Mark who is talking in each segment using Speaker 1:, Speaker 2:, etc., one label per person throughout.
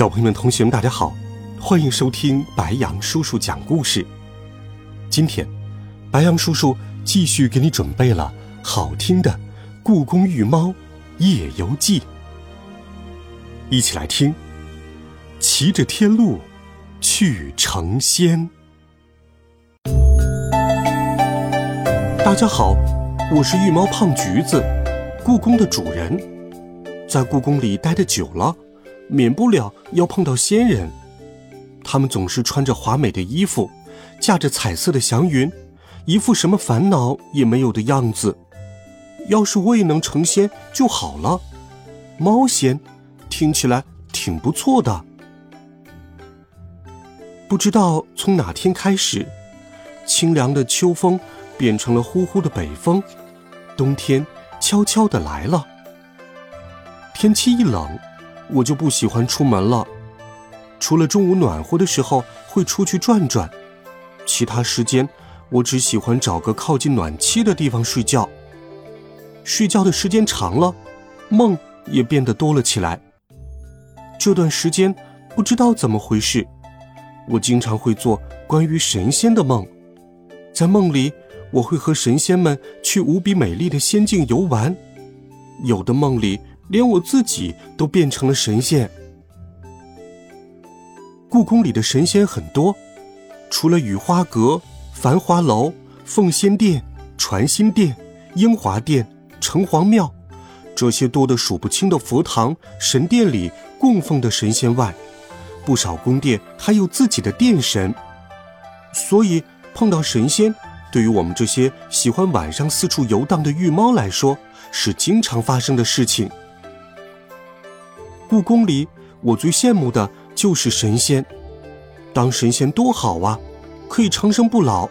Speaker 1: 小朋友们、同学们，大家好，欢迎收听白羊叔叔讲故事。今天，白羊叔叔继续给你准备了好听的《故宫御猫夜游记》，一起来听。骑着天路去成仙。大家好，我是御猫胖橘子，故宫的主人，在故宫里待的久了。免不了要碰到仙人，他们总是穿着华美的衣服，驾着彩色的祥云，一副什么烦恼也没有的样子。要是我也能成仙就好了。猫仙，听起来挺不错的。不知道从哪天开始，清凉的秋风变成了呼呼的北风，冬天悄悄的来了。天气一冷。我就不喜欢出门了，除了中午暖和的时候会出去转转，其他时间我只喜欢找个靠近暖气的地方睡觉。睡觉的时间长了，梦也变得多了起来。这段时间不知道怎么回事，我经常会做关于神仙的梦，在梦里我会和神仙们去无比美丽的仙境游玩，有的梦里。连我自己都变成了神仙。故宫里的神仙很多，除了雨花阁、繁华楼、奉仙殿、传心殿、英华殿、城隍庙这些多得数不清的佛堂、神殿里供奉的神仙外，不少宫殿还有自己的殿神。所以碰到神仙，对于我们这些喜欢晚上四处游荡的御猫来说，是经常发生的事情。故宫里，我最羡慕的就是神仙。当神仙多好啊，可以长生不老，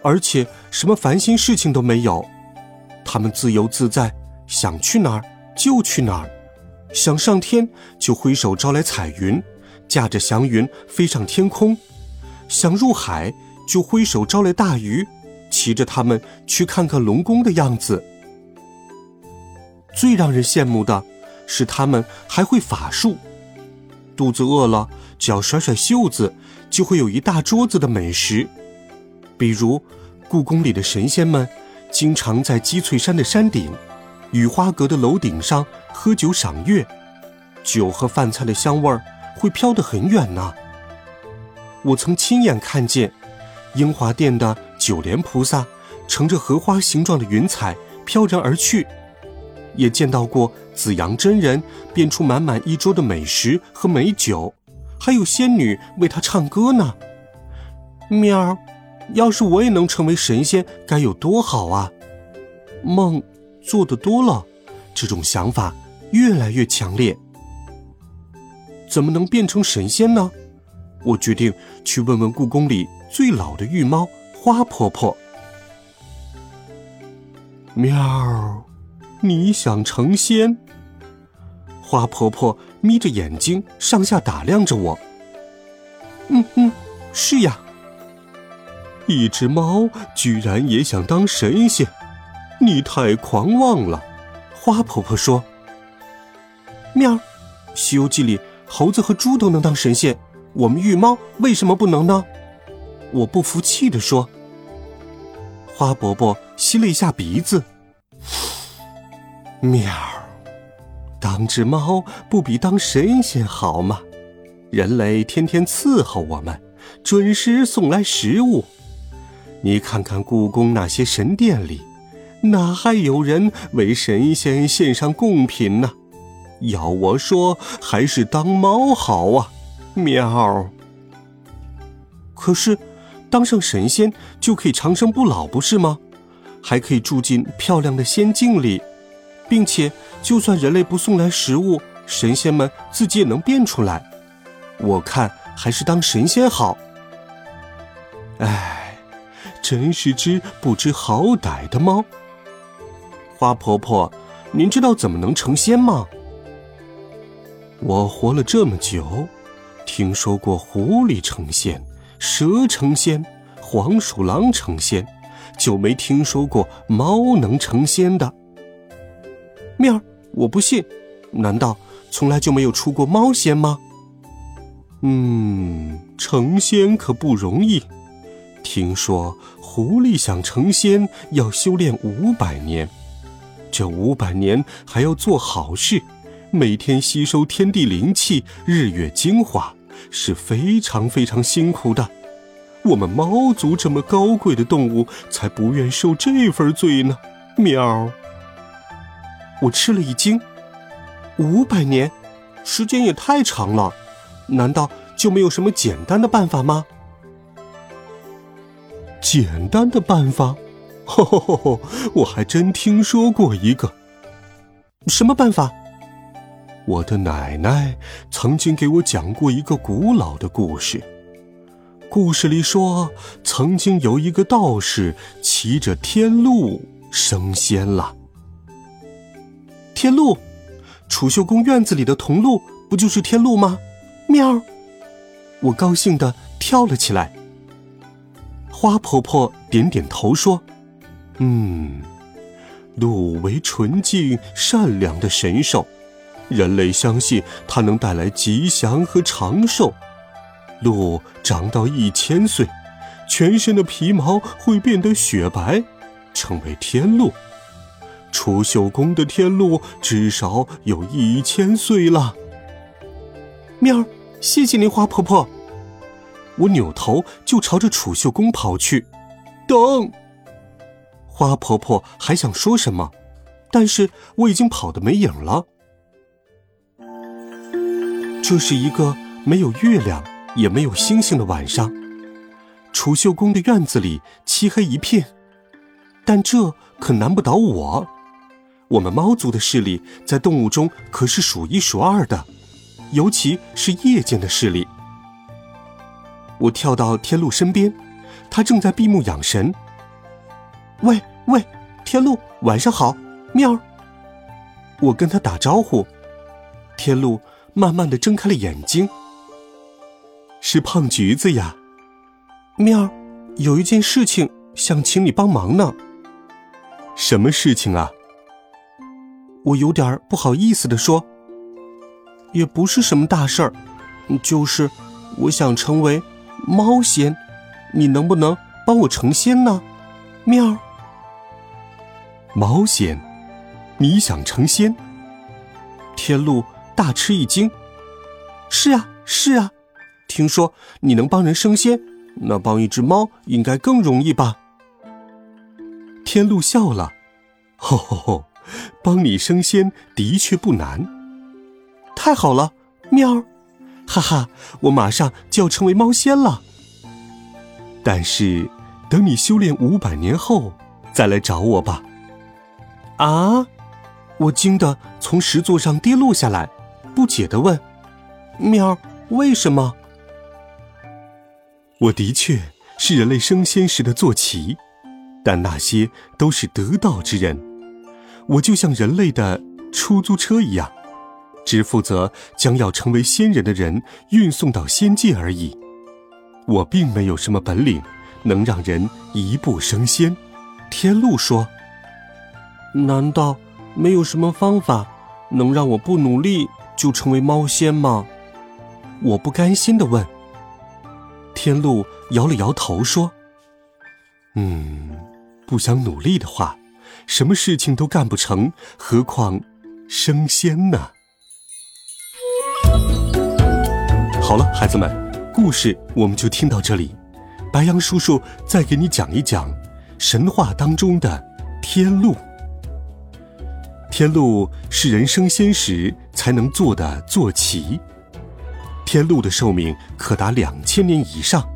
Speaker 1: 而且什么烦心事情都没有。他们自由自在，想去哪儿就去哪儿，想上天就挥手招来彩云，驾着祥云飞上天空；想入海就挥手招来大鱼，骑着它们去看看龙宫的样子。最让人羡慕的。是他们还会法术，肚子饿了，只要甩甩袖子，就会有一大桌子的美食。比如，故宫里的神仙们经常在积翠山的山顶、雨花阁的楼顶上喝酒赏月，酒和饭菜的香味儿会飘得很远呢。我曾亲眼看见，英华殿的九莲菩萨乘着荷花形状的云彩飘然而去。也见到过紫阳真人变出满满一桌的美食和美酒，还有仙女为他唱歌呢。喵，要是我也能成为神仙，该有多好啊！梦做的多了，这种想法越来越强烈。怎么能变成神仙呢？我决定去问问故宫里最老的御猫花婆婆。喵。你想成仙？花婆婆眯着眼睛，上下打量着我。嗯嗯，是呀。一只猫居然也想当神仙，你太狂妄了。花婆婆说：“喵，《西游记》里猴子和猪都能当神仙，我们御猫为什么不能呢？”我不服气地说。花伯伯吸了一下鼻子。喵，当只猫不比当神仙好吗？人类天天伺候我们，准时送来食物。你看看故宫那些神殿里，哪还有人为神仙献上贡品呢？要我说，还是当猫好啊！喵。可是，当上神仙就可以长生不老，不是吗？还可以住进漂亮的仙境里。并且，就算人类不送来食物，神仙们自己也能变出来。我看还是当神仙好。唉，真是只不知好歹的猫。花婆婆，您知道怎么能成仙吗？我活了这么久，听说过狐狸成仙、蛇成仙、黄鼠狼成仙，就没听说过猫能成仙的。面儿，我不信，难道从来就没有出过猫仙吗？嗯，成仙可不容易。听说狐狸想成仙要修炼五百年，这五百年还要做好事，每天吸收天地灵气、日月精华，是非常非常辛苦的。我们猫族这么高贵的动物，才不愿受这份罪呢。喵！我吃了一惊，五百年，时间也太长了。难道就没有什么简单的办法吗？简单的办法，吼吼吼吼！我还真听说过一个。什么办法？我的奶奶曾经给我讲过一个古老的故事。故事里说，曾经有一个道士骑着天鹿升仙了。天鹿，储秀宫院子里的铜鹿不就是天鹿吗？喵！我高兴的跳了起来。花婆婆点点头说：“嗯，鹿为纯净善良的神兽，人类相信它能带来吉祥和长寿。鹿长到一千岁，全身的皮毛会变得雪白，成为天鹿。储秀宫的天鹿至少有一千岁了。”喵，谢谢您，花婆婆。我扭头就朝着储秀宫跑去，等。花婆婆还想说什么，但是我已经跑得没影了。这是一个没有月亮也没有星星的晚上，储秀宫的院子里漆黑一片，但这可难不倒我。我们猫族的视力在动物中可是数一数二的，尤其是夜间的视力。我跳到天鹿身边，他正在闭目养神。喂喂，天鹿，晚上好，喵儿！我跟他打招呼，天鹿慢慢的睁开了眼睛。是胖橘子呀，喵儿！有一件事情想请你帮忙呢。什么事情啊？我有点不好意思的说。也不是什么大事儿，就是我想成为。猫仙，你能不能帮我成仙呢？喵。猫仙，你想成仙？天鹿大吃一惊。是啊，是啊，听说你能帮人升仙，那帮一只猫应该更容易吧？天鹿笑了，吼吼吼，帮你升仙的确不难。太好了，喵。哈哈，我马上就要成为猫仙了。但是，等你修炼五百年后再来找我吧。啊！我惊得从石座上跌落下来，不解的问：“喵，为什么？”我的确是人类升仙时的坐骑，但那些都是得道之人，我就像人类的出租车一样。只负责将要成为仙人的人运送到仙界而已，我并没有什么本领能让人一步升仙。天路说：“难道没有什么方法能让我不努力就成为猫仙吗？”我不甘心的问。天路摇了摇头说：“嗯，不想努力的话，什么事情都干不成，何况升仙呢？”好了，孩子们，故事我们就听到这里。白羊叔叔再给你讲一讲神话当中的天鹿。天鹿是人升仙时才能坐的坐骑。天鹿的寿命可达两千年以上，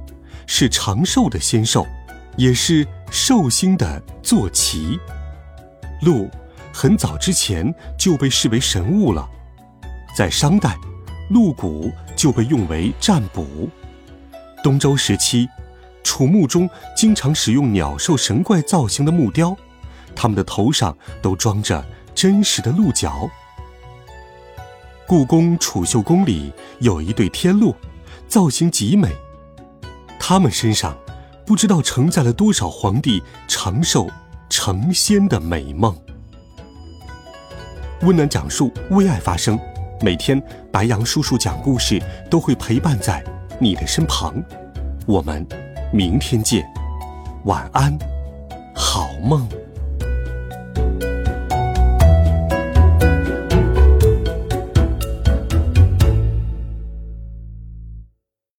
Speaker 1: 是长寿的仙兽，也是寿星的坐骑。鹿很早之前就被视为神物了。在商代，鹿骨就被用为占卜。东周时期，楚墓中经常使用鸟兽神怪造型的木雕，他们的头上都装着真实的鹿角。故宫储秀宫里有一对天鹿，造型极美，它们身上不知道承载了多少皇帝长寿成仙的美梦。温暖讲述，为爱发声。每天，白羊叔叔讲故事都会陪伴在你的身旁。我们明天见，晚安，好梦。